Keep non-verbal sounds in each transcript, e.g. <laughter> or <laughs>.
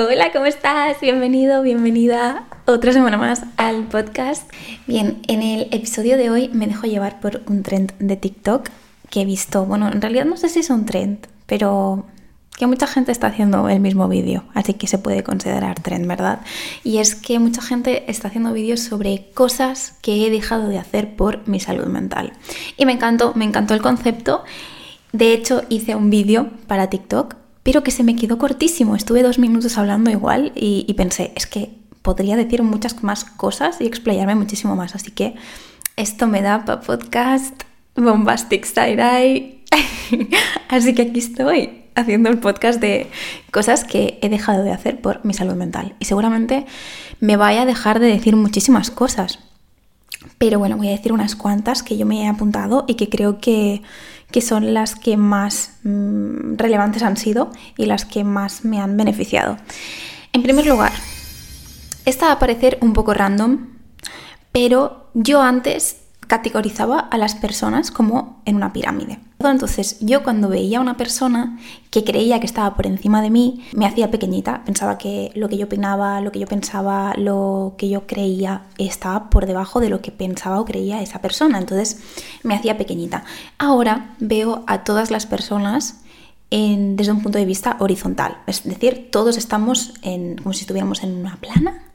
Hola, ¿cómo estás? Bienvenido, bienvenida otra semana más al podcast. Bien, en el episodio de hoy me dejo llevar por un trend de TikTok que he visto. Bueno, en realidad no sé si es un trend, pero que mucha gente está haciendo el mismo vídeo, así que se puede considerar trend, ¿verdad? Y es que mucha gente está haciendo vídeos sobre cosas que he dejado de hacer por mi salud mental. Y me encantó, me encantó el concepto. De hecho, hice un vídeo para TikTok pero que se me quedó cortísimo. Estuve dos minutos hablando igual y, pensé, es que podría decir muchas más cosas y explayarme muchísimo más. Así que esto me da para podcast Bombastic Side Eye. <laughs> Así que aquí estoy haciendo el podcast de cosas que he dejado de hacer por mi salud mental. Y seguramente me vaya a dejar de decir muchísimas cosas. Pero bueno, voy a decir unas cuantas que yo me he apuntado y que creo que, que son las que más mm, relevantes han sido y las que más me han beneficiado. En primer lugar, esta va a parecer un poco random, pero yo antes categorizaba a las personas como en una pirámide. Entonces yo cuando veía a una persona que creía que estaba por encima de mí, me hacía pequeñita, pensaba que lo que yo opinaba, lo que yo pensaba, lo que yo creía estaba por debajo de lo que pensaba o creía esa persona, entonces me hacía pequeñita. Ahora veo a todas las personas desde un punto de vista horizontal, es decir, todos estamos en, como si estuviéramos en una plana. <laughs>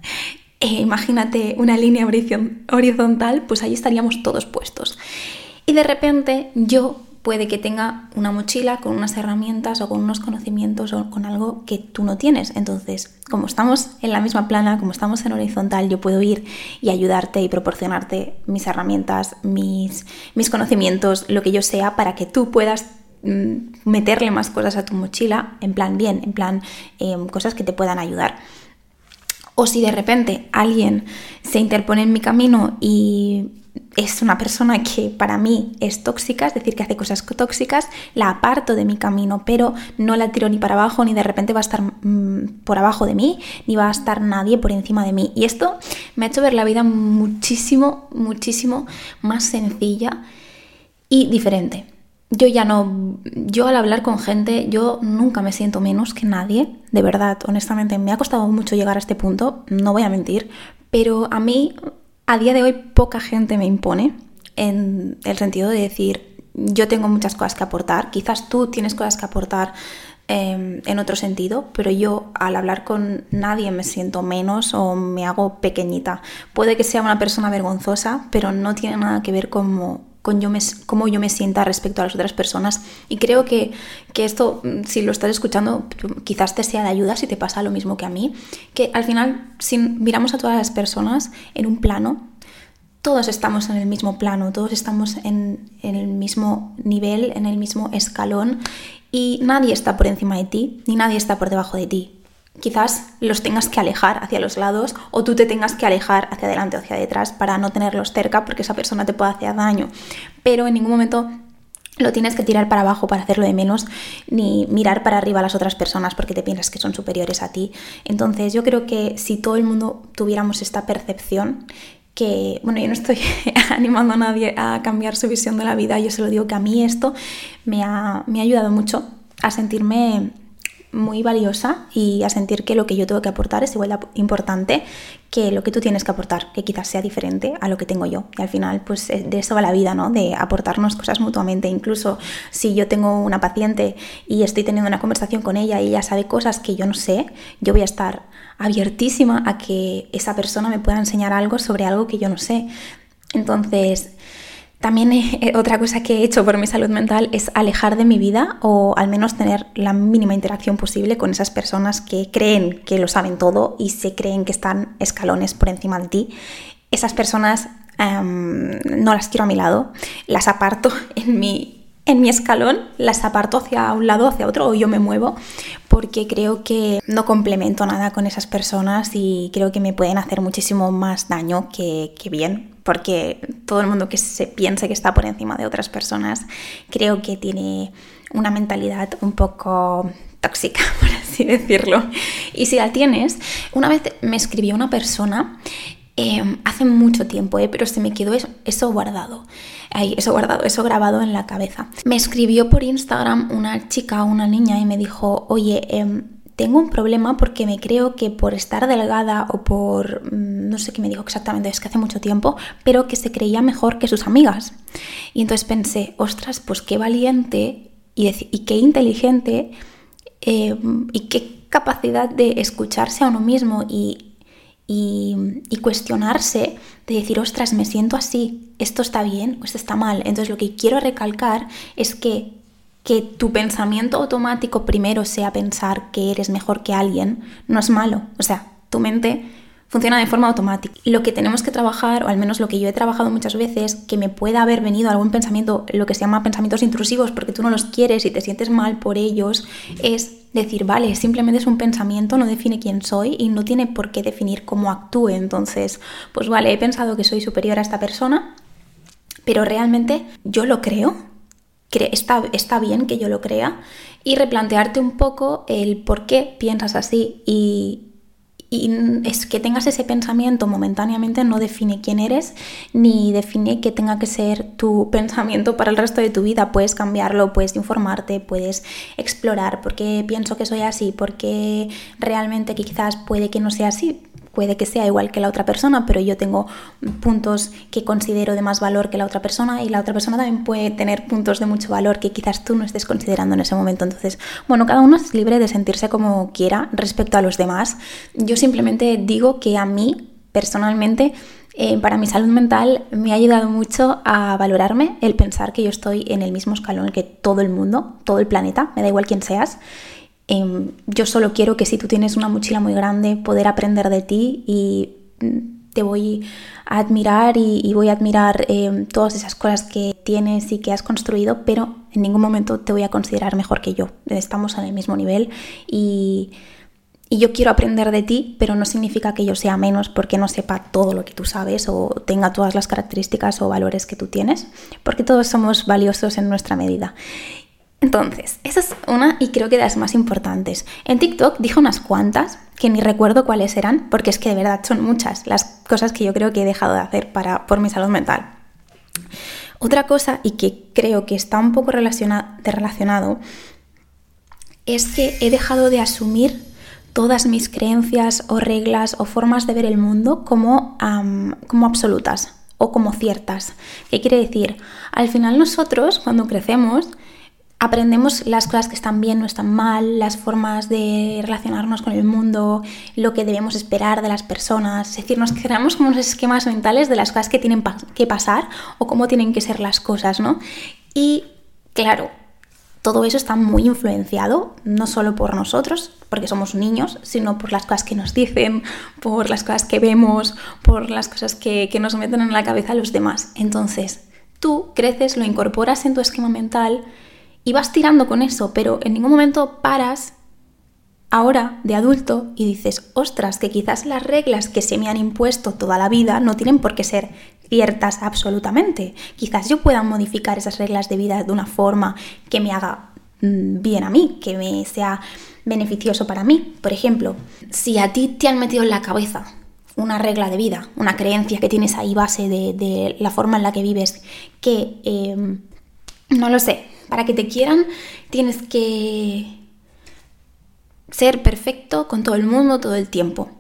Eh, imagínate una línea horizontal, pues ahí estaríamos todos puestos. Y de repente yo puede que tenga una mochila con unas herramientas o con unos conocimientos o con algo que tú no tienes. Entonces, como estamos en la misma plana, como estamos en horizontal, yo puedo ir y ayudarte y proporcionarte mis herramientas, mis, mis conocimientos, lo que yo sea, para que tú puedas mm, meterle más cosas a tu mochila, en plan bien, en plan em, cosas que te puedan ayudar. O si de repente alguien se interpone en mi camino y es una persona que para mí es tóxica, es decir, que hace cosas tóxicas, la aparto de mi camino, pero no la tiro ni para abajo, ni de repente va a estar mm, por abajo de mí, ni va a estar nadie por encima de mí. Y esto me ha hecho ver la vida muchísimo, muchísimo más sencilla y diferente yo ya no, yo al hablar con gente, yo nunca me siento menos que nadie, de verdad, honestamente, me ha costado mucho llegar a este punto, no voy a mentir, pero a mí a día de hoy poca gente me impone en el sentido de decir, yo tengo muchas cosas que aportar, quizás tú tienes cosas que aportar em, en otro sentido, pero yo al hablar con nadie me siento menos o me hago pequeñita. Puede que sea una persona vergonzosa, pero no tiene nada que ver con con yo me, cómo yo me sienta respecto a las otras personas. Y creo que, que, esto, mm, si lo estás escuchando, quizás te sea de ayuda si te pasa lo mismo que a mí, que al final, si miramos a todas las personas en un plano, todos estamos en el mismo plano, todos estamos en, en el mismo nivel, en el mismo escalón, y nadie está por encima de ti, ni nadie está por debajo de ti quizás los tengas que alejar hacia los lados o tú te tengas que alejar hacia adelante o hacia detrás para no tenerlos cerca porque esa persona te puede hacer daño. Pero en ningún momento lo tienes que tirar para abajo para hacerlo de menos, ni mirar para arriba a las otras personas porque te piensas que son superiores a ti. Entonces yo creo que si todo el mundo tuviéramos esta percepción, que, bueno, yo no estoy <laughs> animando a nadie a cambiar su visión de la vida, yo se lo digo que a mí esto me ha, me ha ayudado mucho a sentirme muy valiosa y a sentir que lo que yo tengo que aportar es igual de importante que lo que tú tienes que aportar, que quizás sea diferente a lo que tengo yo. Y al final, pues eh, de eso va la vida, ¿no? De aportarnos cosas mutuamente. Incluso si yo tengo una paciente y estoy teniendo una conversación con ella y ella sabe cosas que yo no sé, yo voy a estar abiertísima a que esa persona me pueda enseñar algo sobre algo que yo no sé. Entonces, también eh, otra cosa que he hecho por mi salud mental es alejar de mi vida o al menos tener la mínima interacción posible con esas personas que creen que lo saben todo y se creen que están escalones por encima de ti. Esas personas em, no las quiero a mi lado, las aparto <laughs> en mi en mi escalón las aparto hacia un lado, hacia otro, o yo me muevo, porque creo que no complemento nada con esas personas y creo que me pueden hacer muchísimo más daño que, que bien, porque todo el mundo que se piense que está por encima de otras personas creo que tiene una mentalidad un poco tóxica, <laughs> por así decirlo. Y si la tienes, una vez me escribió una persona Em, hace mucho tiempo, eh, pero se me quedó eso, guardado. Eso guardado, eso grabado en la cabeza. Me escribió por Instagram una chica, una niña, y me dijo, oye, em, tengo un problema porque me creo que por estar delgada o por, mm, no sé qué me dijo exactamente, es que hace mucho tiempo, pero que se creía mejor que sus amigas. Y entonces pensé, ostras, pues qué valiente y, qué inteligente eh, y qué capacidad de escucharse a uno mismo y, y, cuestionarse de decir, ostras, me siento así, esto está bien o esto está mal. Entonces lo que quiero recalcar es que que tu pensamiento automático primero sea pensar que eres mejor que alguien, no es malo. O sea, tu mente funciona de forma automática. Lo que tenemos que trabajar, o al menos lo que yo he trabajado muchas veces, que me pueda haber venido algún pensamiento, lo que se llama pensamientos intrusivos, porque tú no los quieres y te sientes mal por ellos, es decir, vale, simplemente es un pensamiento, no define quién soy y no tiene por qué definir cómo actúe. Entonces, pues vale, he pensado que soy superior a esta persona, pero realmente yo lo creo está, está bien que yo lo crea y replantearte un poco el por qué piensas así y, y es que tengas ese pensamiento momentáneamente no define quién eres ni define que tenga que ser tu <laughs> pensamiento para el resto de tu vida. Puedes cambiarlo, puedes informarte, puedes explorar por qué pienso que soy así, porque realmente quizás puede que no sea así puede que sea igual que la otra persona, pero yo tengo puntos que considero de más valor que la otra persona y la otra persona también puede tener puntos de mucho valor que quizás tú no estés considerando en ese momento. Entonces, bueno, cada uno es libre de sentirse como quiera respecto a los demás. Yo simplemente digo que a mí, personalmente, eh, para mi salud mental me ha ayudado mucho a valorarme el pensar que yo estoy en el mismo escalón que todo el mundo, todo el planeta, me da igual quién seas, Em, yo solo quiero que si tú tienes una mochila muy grande, poder aprender de ti y mm, te voy a admirar y, voy a admirar em, todas esas cosas que tienes y que has construido, pero en ningún momento te voy a considerar mejor que yo. Estamos en el mismo nivel y, y yo quiero aprender de ti, pero no significa que yo sea menos porque no sepa todo lo que tú sabes o tenga todas las características o valores que tú tienes, porque todos somos valiosos en nuestra medida. Entonces, esa es una y creo que de las más importantes. En TikTok dije unas cuantas, que ni recuerdo cuáles eran, porque es que de verdad son muchas las cosas que yo creo que he dejado de hacer para, por mi salud mental. Otra cosa, y que creo que está un poco relacionado, es que he dejado de asumir todas mis creencias o reglas o formas de ver el mundo como, como absolutas o como ciertas. ¿Qué quiere decir? Al final nosotros, cuando crecemos, aprendemos las cosas que están bien, no están mal, las formas de relacionarnos con el mundo, lo que debemos esperar de las personas. Es decir, nos creamos como unos esquemas mentales de las cosas que tienen que pasar o cómo tienen que ser las cosas, ¿no? Y claro, todo eso está muy influenciado, no solo por nosotros, porque somos niños, sino por las cosas que nos dicen, por las cosas que vemos, por las cosas que, que nos meten en la cabeza los demás. Entonces, tú creces, lo incorporas en tu esquema mental, y vas tirando con eso, pero en ningún momento paras ahora de adulto y dices, ostras, que quizás las reglas que se me han impuesto toda la vida no tienen por qué ser ciertas absolutamente. Quizás yo pueda modificar esas reglas de vida de una forma que me haga mm, bien a mí, que me sea beneficioso para mí. Por ejemplo, si a ti te han metido en la cabeza una regla de vida, una creencia que tienes ahí base de, la forma en la que vives, que, em, no lo sé, para que te quieran tienes que ser perfecto con todo el mundo todo el tiempo.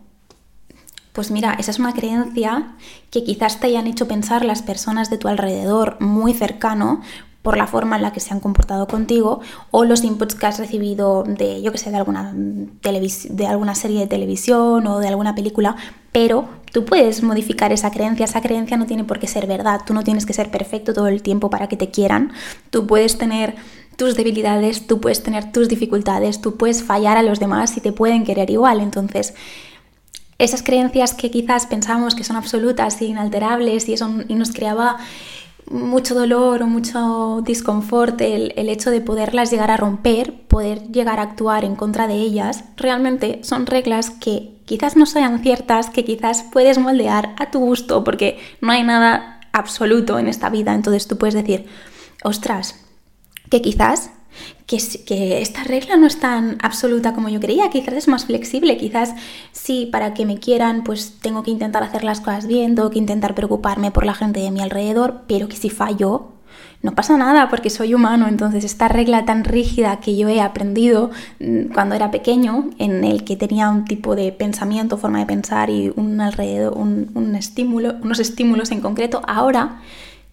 Pues mira, esa es una creencia que quizás te hayan hecho pensar las personas de tu alrededor muy cercano por la forma en la que se han comportado contigo o los inputs que has recibido de, yo que sé, de alguna, de alguna serie de televisión o de alguna película, pero tú puedes modificar esa creencia, esa creencia no tiene por qué ser verdad, tú no tienes que ser perfecto todo el tiempo para que te quieran, tú puedes tener tus debilidades, tú puedes tener tus dificultades, tú puedes fallar a los demás y te pueden querer igual, entonces esas creencias que quizás pensamos que son absolutas e inalterables y, eso, y nos creaba mucho dolor o mucho disconfort el, el, hecho de poderlas llegar a romper, poder llegar a actuar en contra de ellas, realmente son reglas que quizás no sean ciertas, que quizás puedes moldear a tu gusto, porque no hay nada absoluto en esta vida. Entonces tú puedes decir, ostras, que quizás que, esta regla no es tan absoluta como yo creía, quizás es más flexible, quizás sí, para que me quieran, pues tengo que intentar hacer las cosas bien, tengo que intentar preocuparme por la gente de mi alrededor, pero que si fallo, no pasa nada porque soy humano, entonces esta regla tan rígida que yo he aprendido mm, cuando era pequeño, en el que tenía un tipo de pensamiento, forma de pensar y un alrededor, un, estímulo, unos estímulos en concreto, ahora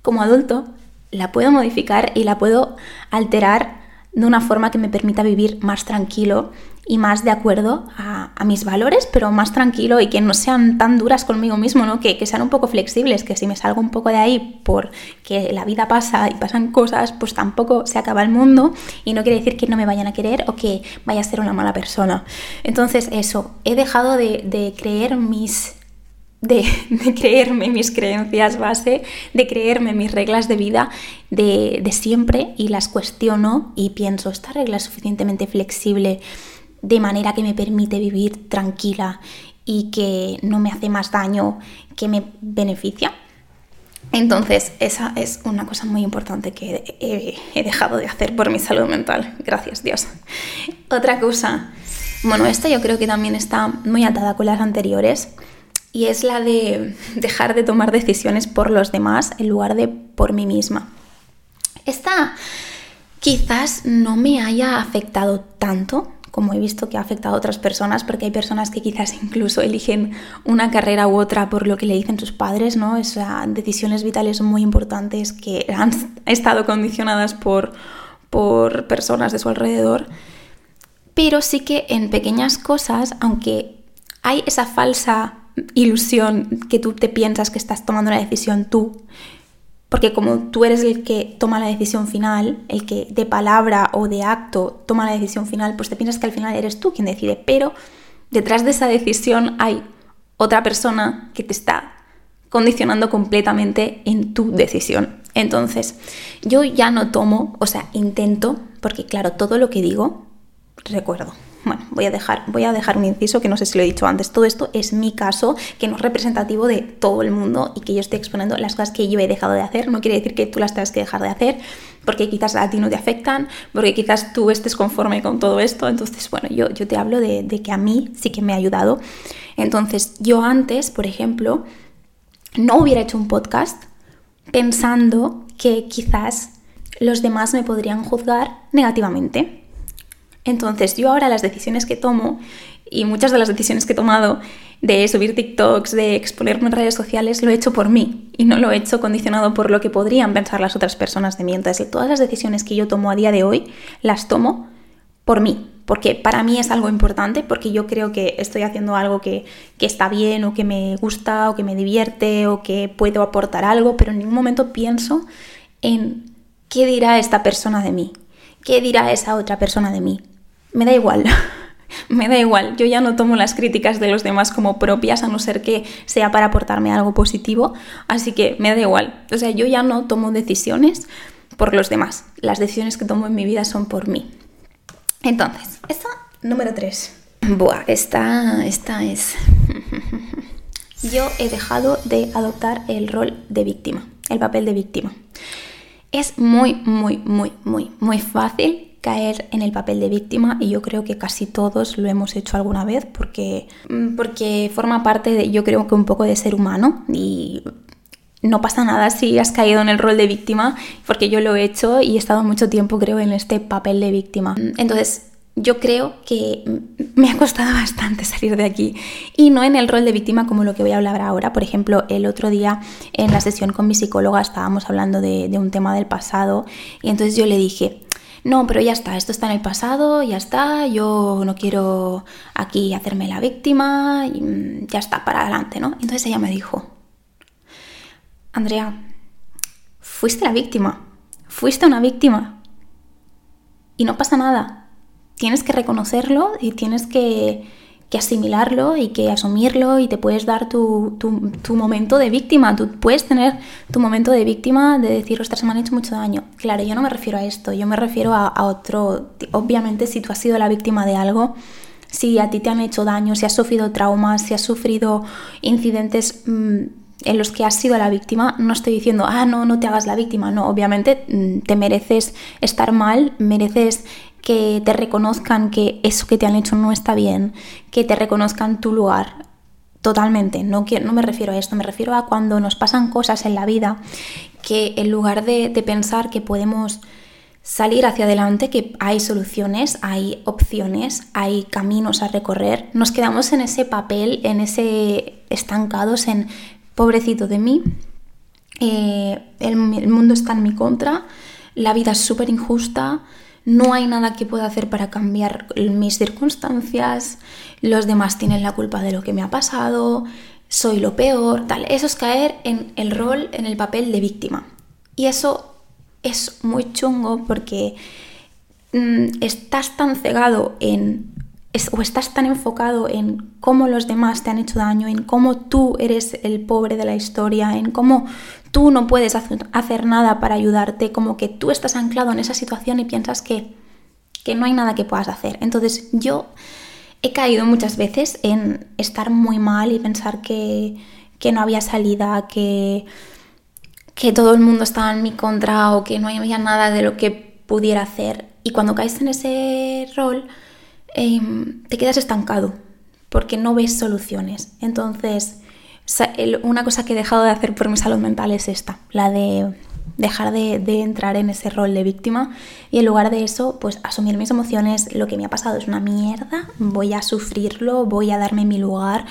como adulto la puedo modificar y la puedo alterar de una forma que me permita vivir más tranquilo y más de acuerdo a, mis valores, pero más tranquilo y que no sean tan duras conmigo mismo, ¿no? Que, que, sean un poco flexibles, que si me salgo un poco de ahí porque la vida pasa y pasan cosas, pues tampoco se acaba el mundo y no quiere decir que no me vayan a querer o que vaya a ser una mala persona. Entonces eso, he dejado de, de creer mis <laughs> de, creerme mis creencias base, de creerme mis reglas de vida de, siempre y las cuestiono y pienso, ¿esta regla es suficientemente flexible de manera que me permite vivir tranquila y que no me hace más daño que me beneficia? Entonces, esa es una cosa muy importante que he, he dejado de hacer por mi salud mental. Gracias, Dios. Otra cosa, bueno, esta yo creo que también está muy atada con las anteriores y es la de dejar de tomar decisiones por los demás en lugar de por mí misma. Esta quizás no me haya afectado tanto como he visto que ha afectado a otras personas, porque hay personas que quizás incluso eligen una carrera u otra por lo que le dicen sus padres, ¿no? O decisiones vitales muy importantes que han estado condicionadas por, por personas de su alrededor. Pero sí que en pequeñas cosas, aunque hay esa falsa ilusión que tú te piensas que estás tomando la decisión tú, porque como tú eres el que toma la decisión final, el que de palabra o de acto toma la decisión final, pues te piensas que al final eres tú quien decide, pero detrás de esa decisión hay otra persona que te está condicionando completamente en tu decisión. Entonces, yo ya no tomo, o sea, intento, porque claro, todo lo que digo, recuerdo. Bueno, voy a, dejar, voy a dejar un inciso que no sé si lo he dicho antes. Todo esto es mi caso, que no es representativo de todo el mundo y que yo estoy exponiendo las cosas que yo he dejado de hacer. No quiere decir que tú las tengas que dejar de hacer, porque quizás a ti no te afectan, porque quizás tú estés conforme con todo esto. Entonces, bueno, yo, yo te hablo de, de que a mí sí que me ha ayudado. Entonces, yo antes, por ejemplo, no hubiera hecho un podcast pensando que quizás los demás me podrían juzgar negativamente. Entonces yo ahora las decisiones que tomo y muchas de las decisiones que he tomado de subir TikToks, de exponerme en redes sociales, lo he hecho por mí y no lo he hecho condicionado por lo que podrían pensar las otras personas de mí. Entonces todas las decisiones que yo tomo a día de hoy las tomo por mí, porque para mí es algo importante, porque yo creo que estoy haciendo algo que, que, está bien o que me gusta o que me divierte o que puedo aportar algo, pero en ningún momento pienso en qué dirá esta persona de mí, qué dirá esa otra persona de mí me da igual. <laughs> me da igual, yo ya no tomo las críticas de los demás como propias a no ser que sea para aportarme algo positivo, así que me da igual. O sea, yo ya no tomo decisiones por los demás, las decisiones que tomo en mi vida son por mí. Entonces, esta número 3. Buah, esta, esta es... <laughs> yo he dejado de adoptar el rol de víctima, el papel de víctima. Es muy, muy, muy, muy, muy fácil caer en el papel de víctima y yo creo que casi todos lo hemos hecho alguna vez porque, mm, porque forma parte de, yo creo que un poco de ser humano y no pasa nada si has caído en el rol de víctima porque yo lo he hecho y he estado mucho tiempo creo en este papel de víctima. Entonces yo creo que me ha costado <laughs> bastante salir de aquí y no en el rol de víctima como lo que voy a hablar ahora. Por ejemplo, el otro día en la sesión con mi psicóloga estábamos hablando de, de un tema del pasado y entonces yo le dije, no, pero ya está, esto está en el pasado, ya está, yo no quiero aquí hacerme la víctima, mm, ya está, para adelante, ¿no? Entonces ella me dijo, Andrea, fuiste la víctima, fuiste una víctima y no pasa nada, tienes que reconocerlo y tienes que que asimilarlo y que asumirlo y te puedes dar tu, momento de víctima. Tú puedes tener tu momento de víctima de decir, ostras, me han hecho mucho daño. Claro, yo no me refiero a esto, yo me refiero a, otro. Obviamente, si tú has sido la víctima de algo, si a ti te han hecho daño, si has sufrido traumas, si has sufrido incidentes mm, en los que has sido la víctima, no estoy diciendo, ah, no, no te hagas la víctima, no, obviamente mm, te mereces estar mal, mereces que te reconozcan que eso que te han hecho no está bien, que te reconozcan tu lugar, totalmente. No, no me refiero a esto, me refiero a cuando nos pasan cosas en la vida que en lugar de, pensar que podemos salir hacia adelante, que hay soluciones, hay opciones, hay caminos a recorrer, nos quedamos en ese papel, en ese estancados en pobrecito de mí, eh, el, mundo está en mi contra, la vida es súper injusta, no hay nada que pueda hacer para cambiar mis circunstancias, los demás tienen la culpa de lo que me ha pasado, soy lo peor, tal. Eso es caer en el rol, en el papel de víctima. Y eso es muy chungo porque mm, estás tan cegado en o estás tan enfocado en cómo los demás te han hecho daño, en cómo tú eres el pobre de la historia, en cómo tú no puedes hacer nada para ayudarte, como que tú estás anclado en esa situación y piensas que, que no hay nada que puedas hacer. Entonces yo he caído muchas veces en estar muy mal y pensar que, que no había salida, que, que todo el mundo estaba en mi contra o que no había nada de lo que pudiera hacer. Y cuando caes en ese rol, Em, te quedas estancado porque no ves soluciones. Entonces, una cosa que he dejado de hacer por mi salud mental es esta, la de dejar de, entrar en ese rol de víctima y en lugar de eso, pues asumir mis emociones, lo que me ha pasado es una mierda, voy a sufrirlo, voy a darme mi lugar.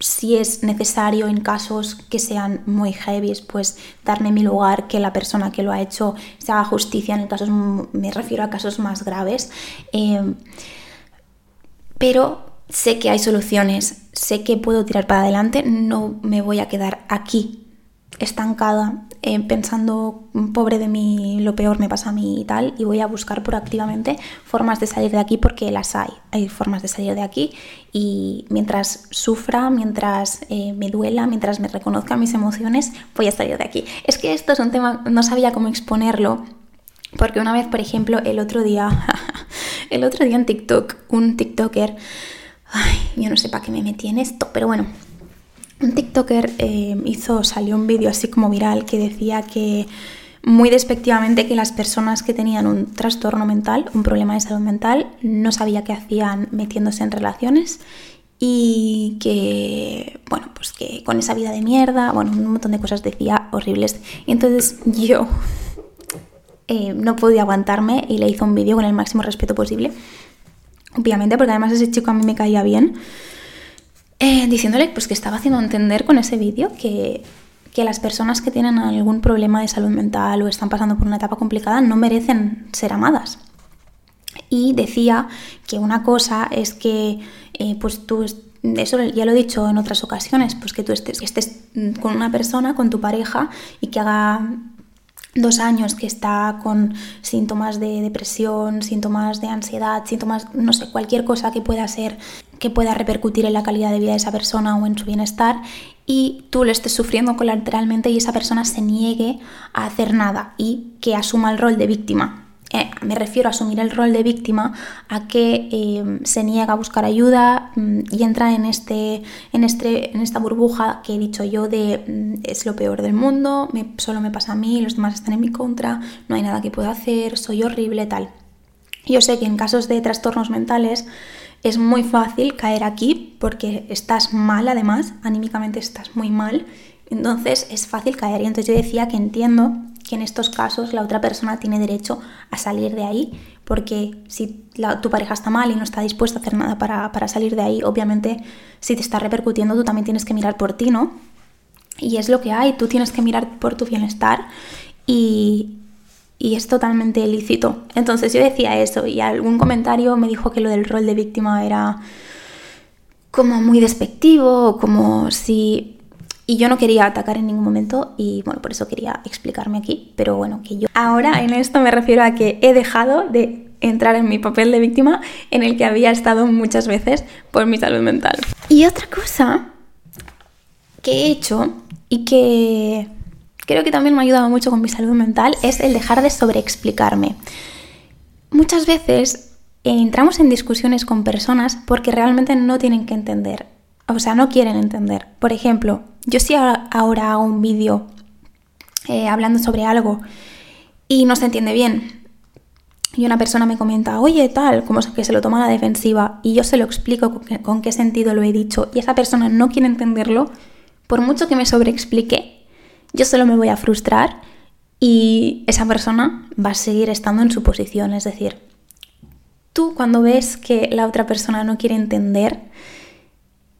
Si es necesario en casos que sean muy heavy, pues darme mi lugar, que la persona que lo ha hecho se haga justicia en casos, me refiero a casos más graves. Em, pero sé que hay soluciones, sé que puedo tirar para adelante, no me voy a quedar aquí estancada eh, pensando, mm, pobre de mí, lo peor me pasa a mí y tal, y voy a buscar proactivamente formas de salir de aquí porque las hay, hay formas de salir de aquí y mientras sufra, mientras eh, me duela, mientras me reconozca mis emociones, voy a salir de aquí. Es que esto es un tema, no sabía cómo exponerlo, porque una vez, por ejemplo, el otro día, <laughs> el otro día en TikTok, un TikToker, ay, yo no sé para qué me metí en esto, pero bueno, un TikToker eh, hizo, salió un vídeo así como viral que decía que muy despectivamente que las personas que tenían un trastorno mental, un problema de salud mental, no sabía qué hacían metiéndose en relaciones y que, bueno, pues que con esa vida de mierda, bueno, un montón de cosas decía horribles. Y entonces <laughs> yo eh, no podía aguantarme y le hizo un vídeo con el máximo respeto posible. Obviamente, porque además ese chico a mí me caía bien. Eh, diciéndole pues, que estaba haciendo entender con ese vídeo que, que las personas que tienen algún problema de salud mental o están pasando por una etapa complicada no merecen ser amadas. Y decía que una cosa es que eh, pues tú eso ya lo he dicho en otras ocasiones, pues que tú estés, estés con una persona, con tu pareja, y que haga dos años que está con síntomas de depresión, síntomas de ansiedad, síntomas, no sé, cualquier cosa que pueda ser, que pueda repercutir en la calidad de vida de esa persona o en su bienestar, y tú lo estés sufriendo colateralmente y esa persona se niegue a hacer nada y que asuma el rol de víctima. Eh, me refiero a asumir el rol de víctima, a que eh, se niega a buscar ayuda mm, y entra en, este, en, este, en esta burbuja que he dicho yo de mm, es lo peor del mundo, solo me pasa a mí, los demás están en mi contra, no hay nada que pueda hacer, soy horrible, tal. Yo sé que en casos de trastornos mentales es muy fácil caer aquí porque estás mal además, anímicamente estás muy mal, entonces es fácil caer. Y entonces yo decía que entiendo que en estos casos la otra persona tiene derecho a salir de ahí, porque si tu pareja está mal y no está dispuesta a hacer nada para, salir de ahí, obviamente si te está repercutiendo tú también tienes que mirar por ti, ¿no? Y es lo que hay, tú tienes que mirar por tu bienestar y, y es totalmente lícito. Entonces yo decía eso y algún comentario me dijo que lo del rol de víctima era como muy despectivo, como si y yo no quería atacar en ningún momento y bueno, por eso quería explicarme aquí, pero bueno, que yo... Ahora en esto me refiero a que he dejado de entrar en mi papel de víctima en el que había estado muchas veces por mi salud mental. Y otra cosa que he hecho y que creo que también me ha ayudado mucho con mi salud mental es el dejar de sobreexplicarme. Muchas veces entramos en discusiones con personas porque realmente no tienen que entender o sea, no quieren entender. Por ejemplo, yo si ahora, hago un vídeo eh, hablando sobre algo y no se entiende bien, y una persona me comenta, oye, tal, como que se lo toma a la defensiva y yo se lo explico con qué, sentido lo he dicho y esa persona no quiere entenderlo, por mucho que me sobreexplique, yo solo me voy a frustrar y esa persona va a seguir estando en su posición. Es decir, tú cuando ves que la otra persona no quiere entender,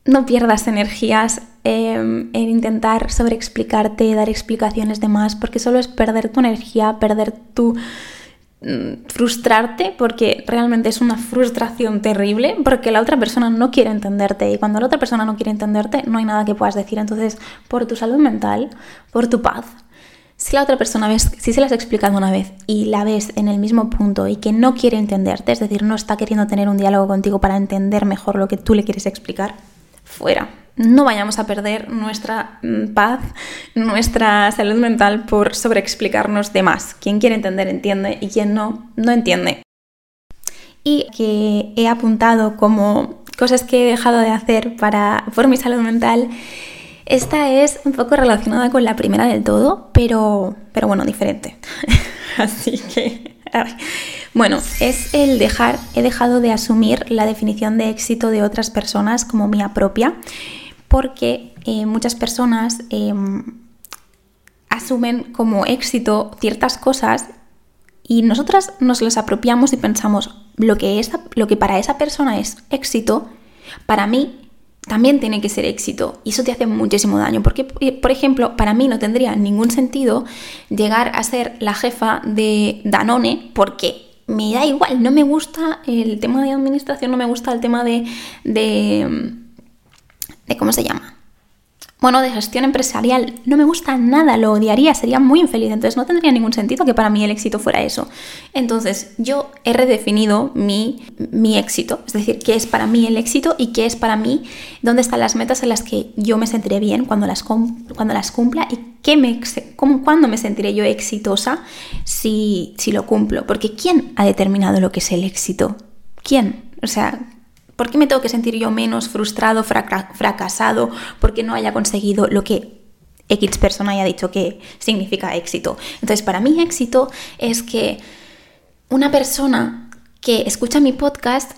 no pierdas energías em, en intentar sobreexplicarte, dar explicaciones de más, porque solo es perder tu energía, perder tu Mm, frustrarte porque realmente es una frustración terrible porque la otra persona no quiere entenderte y cuando la otra persona no quiere entenderte no hay nada que puedas decir. Entonces, por tu salud mental, por tu paz, si la otra persona ves, si se la has explicado una vez y la ves en el mismo punto y que no quiere entenderte, es decir, no está queriendo tener un diálogo contigo para entender mejor lo que tú le quieres explicar, fuera no vayamos a perder nuestra mm, paz, nuestra salud mental por sobreexplicarnos de más. Quien quiere entender entiende y quien no, no entiende. Y que he apuntado como cosas que he dejado de hacer para, por mi salud mental. Esta es un poco relacionada con la primera del todo, pero, pero bueno, diferente. <laughs> Así que... Bueno, es el dejar, he dejado de asumir la definición de éxito de otras personas como mía propia porque eh, muchas personas em, asumen como éxito ciertas cosas y nosotras nos las apropiamos y pensamos lo que, lo que para esa persona es éxito, para mí también tiene que ser éxito. Y eso te hace muchísimo daño porque por ejemplo para mí no tendría ningún sentido llegar a ser la jefa de Danone porque me da igual, no me gusta el tema de administración, no me gusta el tema de de cómo se llama. Bueno, de gestión empresarial. No me gusta nada, lo odiaría, sería muy infeliz. Entonces no tendría ningún sentido que para mí el éxito fuera eso. Entonces yo he redefinido mi, mi éxito, es decir, qué es para mí el éxito y qué es para mí, dónde están las metas en las que yo me sentiré bien cuando las, cuando las cumpla y qué me, cómo, cuándo me sentiré yo exitosa si, si lo cumplo. Porque ¿quién ha determinado lo que es el éxito? ¿Quién? O sea, ¿Por qué me tengo que sentir yo menos frustrado, fracasado, porque no haya conseguido lo que X persona haya dicho que significa éxito? Entonces, para mí éxito es que una persona que escucha mi podcast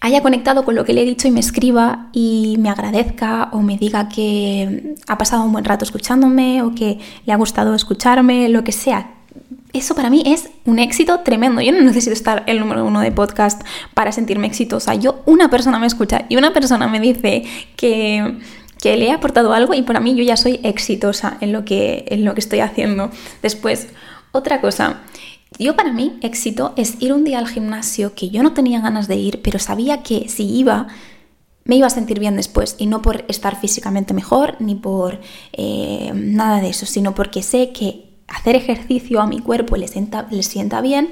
haya conectado con lo que le he dicho y me escriba y me agradezca o me diga que ha pasado un buen rato escuchándome o que le ha gustado escucharme, lo que sea, eso para mí es un éxito tremendo. Yo no necesito estar el número uno de podcast para sentirme exitosa. Yo, una persona me escucha y una persona me dice que, que le he aportado algo y para mí yo ya soy exitosa en lo que, en lo que estoy haciendo. Después, otra cosa. Yo para mí éxito es ir un día al gimnasio que yo no tenía ganas de ir, pero sabía que si iba me iba a sentir bien después y no por estar físicamente mejor ni por eh, nada de eso, sino porque sé que hacer ejercicio a mi cuerpo le sienta, le sienta bien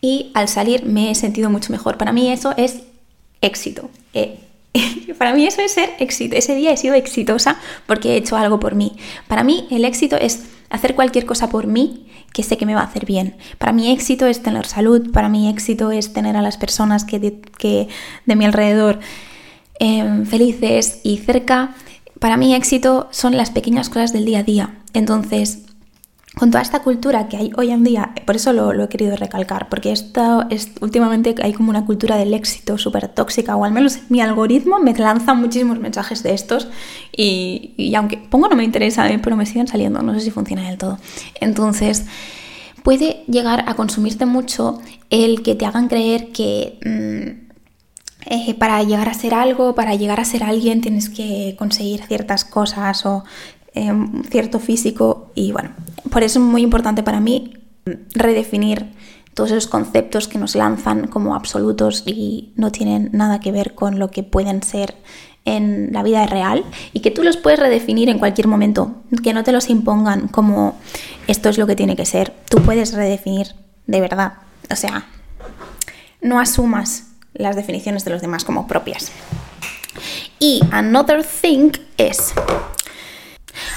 y al salir me he sentido mucho mejor. Para mí eso es éxito. Eh, <laughs> para mí eso es ser éxito. Ese día he sido exitosa porque he hecho algo por mí. Para mí el éxito es hacer cualquier cosa por mí que sé que me va a hacer bien. Para mí éxito es tener salud, para mí éxito es tener a las personas que de, que de mi alrededor em, felices y cerca. Para mí éxito son las pequeñas cosas del día a día. Entonces, con toda esta cultura que hay hoy en día, por eso lo, he querido recalcar, porque esto es, últimamente hay como una cultura del éxito súper tóxica, o al menos mi algoritmo me lanza muchísimos mensajes de estos, y, aunque pongo no me interesa, eh, pero me siguen saliendo, no sé si funciona del todo. Entonces, puede llegar a consumirte mucho el que te hagan creer que... Mm, eh, para llegar a ser algo, para llegar a ser alguien, tienes que conseguir ciertas cosas o Em, cierto físico y bueno, por eso es muy importante para mí redefinir todos esos conceptos que nos lanzan como absolutos y no tienen nada que ver con lo que pueden ser en la vida real y que tú los puedes redefinir en cualquier momento, que no te los impongan como esto es lo que tiene que ser, tú puedes redefinir de verdad, o sea, no asumas las definiciones de los demás como propias. Y another thing es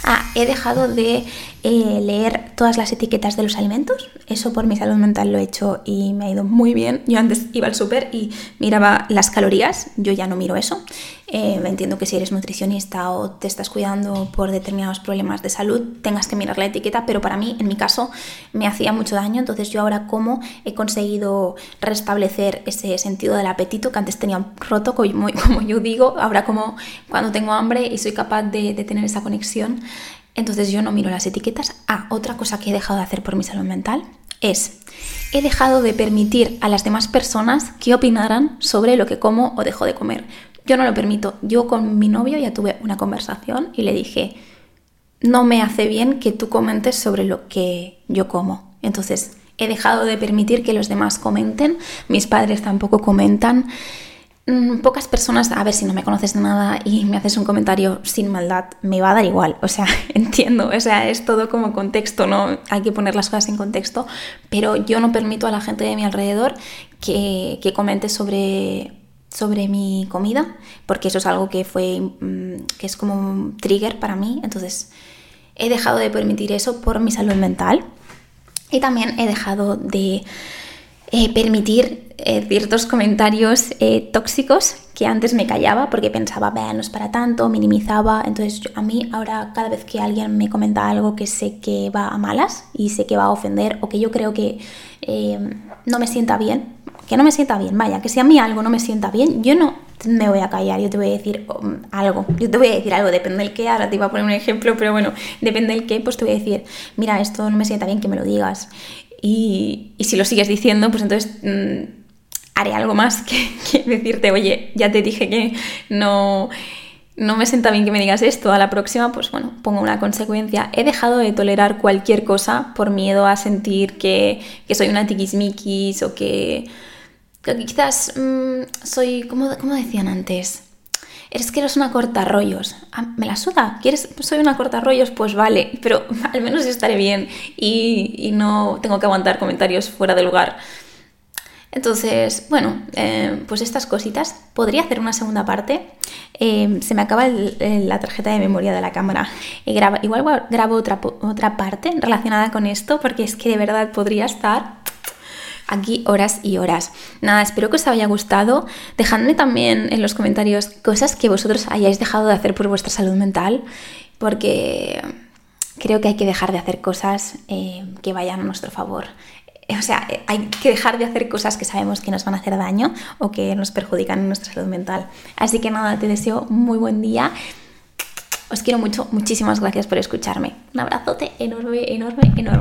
Ah, he dejado de eh, leer todas las etiquetas de los alimentos. Eso por mi salud mental lo he hecho y me ha ido muy bien. Yo antes iba al súper y miraba las calorías, yo ya no miro eso. Eh, entiendo que si eres nutricionista o te estás cuidando por determinados problemas de salud, tengas que mirar la etiqueta, pero para mí, en mi caso, me hacía mucho daño. Entonces yo ahora como he conseguido restablecer ese sentido del apetito que antes tenía roto, como, yo <laughs> digo, ahora como cuando tengo hambre y soy capaz de tener esa conexión, entonces yo no miro las etiquetas. Ah, otra cosa que he dejado de hacer por mi salud mental es, he dejado de permitir a las demás personas que opinaran sobre lo que como o dejo de comer. Yo no lo permito. Yo con mi novio ya tuve una conversación y le dije, no me hace bien que tú comentes sobre lo que yo como. Entonces, he dejado de permitir que los demás comenten, mis padres tampoco comentan. Mm, pocas personas, a ver si no me conoces nada y me haces un comentario sin maldad, me va a dar igual, o sea, <laughs> entiendo, o sea, es todo como contexto, ¿no? Hay que poner las cosas en contexto, pero yo no permito a la gente de mi alrededor que, que comente sobre, sobre mi comida, porque eso es algo que fue, mm, que es como un trigger para mí, entonces he dejado de permitir eso por mi salud mental y también he dejado de eh, permitir eh, ciertos comentarios eh, tóxicos que antes me callaba porque pensaba, vea, no es para tanto, minimizaba. Entonces a mí ahora cada vez que alguien me comenta algo que sé que va a malas y sé que va a ofender o que yo creo que no me sienta bien, que no me sienta bien, vaya, que si a mí algo no me sienta bien, yo no me voy a callar, yo te voy a decir um, algo, yo te voy a decir algo, depende del qué, ahora te iba a poner un ejemplo, pero bueno, depende del qué, pues te voy a decir, mira, esto no me sienta bien que me lo digas. Y, si lo sigues diciendo, pues entonces mm, haré algo más <laughs> que, decirte, oye, ya te dije que no, no me sienta bien que me digas esto, a la próxima, pues bueno, pongo una consecuencia. He dejado de tolerar cualquier cosa por miedo a sentir que, soy una tiquismiquis o que, quizás mm, soy, como, como decían antes, eres que eres una corta rollos. Ah, me la suda. ¿Quieres? Soy una corta rollos, pues vale, <laughs> pero al menos estaré bien y, no tengo que aguantar comentarios fuera de lugar. Entonces, bueno, eh, pues estas cositas. Podría hacer una segunda parte. Eh, se me acaba la tarjeta de memoria de la cámara. Y graba, igual grabo otra, otra parte relacionada con esto porque es que de verdad podría estar aquí horas y horas. Nada, espero que os haya gustado. Dejadme también en los comentarios cosas que vosotros hayáis dejado de hacer por vuestra salud mental, porque creo que hay que dejar de hacer cosas eh, que vayan a nuestro favor. O sea, hay que dejar de hacer cosas que sabemos que nos van a hacer daño o que nos perjudican en nuestra salud mental. Así que nada, te deseo muy buen día. Os quiero mucho, muchísimas gracias por escucharme. Un abrazote enorme, enorme, enorme.